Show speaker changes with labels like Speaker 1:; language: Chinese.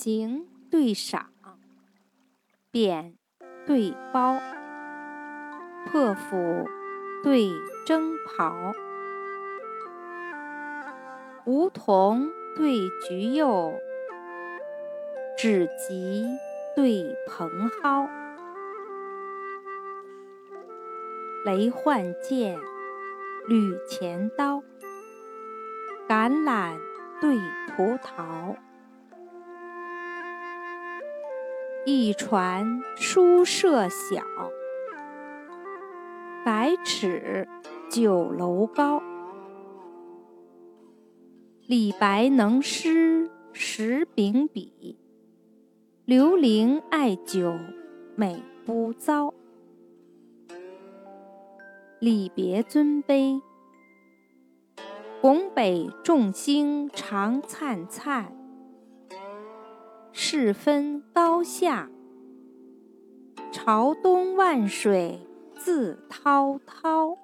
Speaker 1: 行对赏，贬对褒，破釜对征袍，梧桐对菊柚，枳棘对蓬蒿，雷换剑，吕钱刀，橄榄对葡萄。一船书舍小，百尺九楼高。李白能诗十秉笔，刘伶爱酒美不糟。礼别尊卑，拱北众星常灿灿。事分高下，朝东万水自滔滔。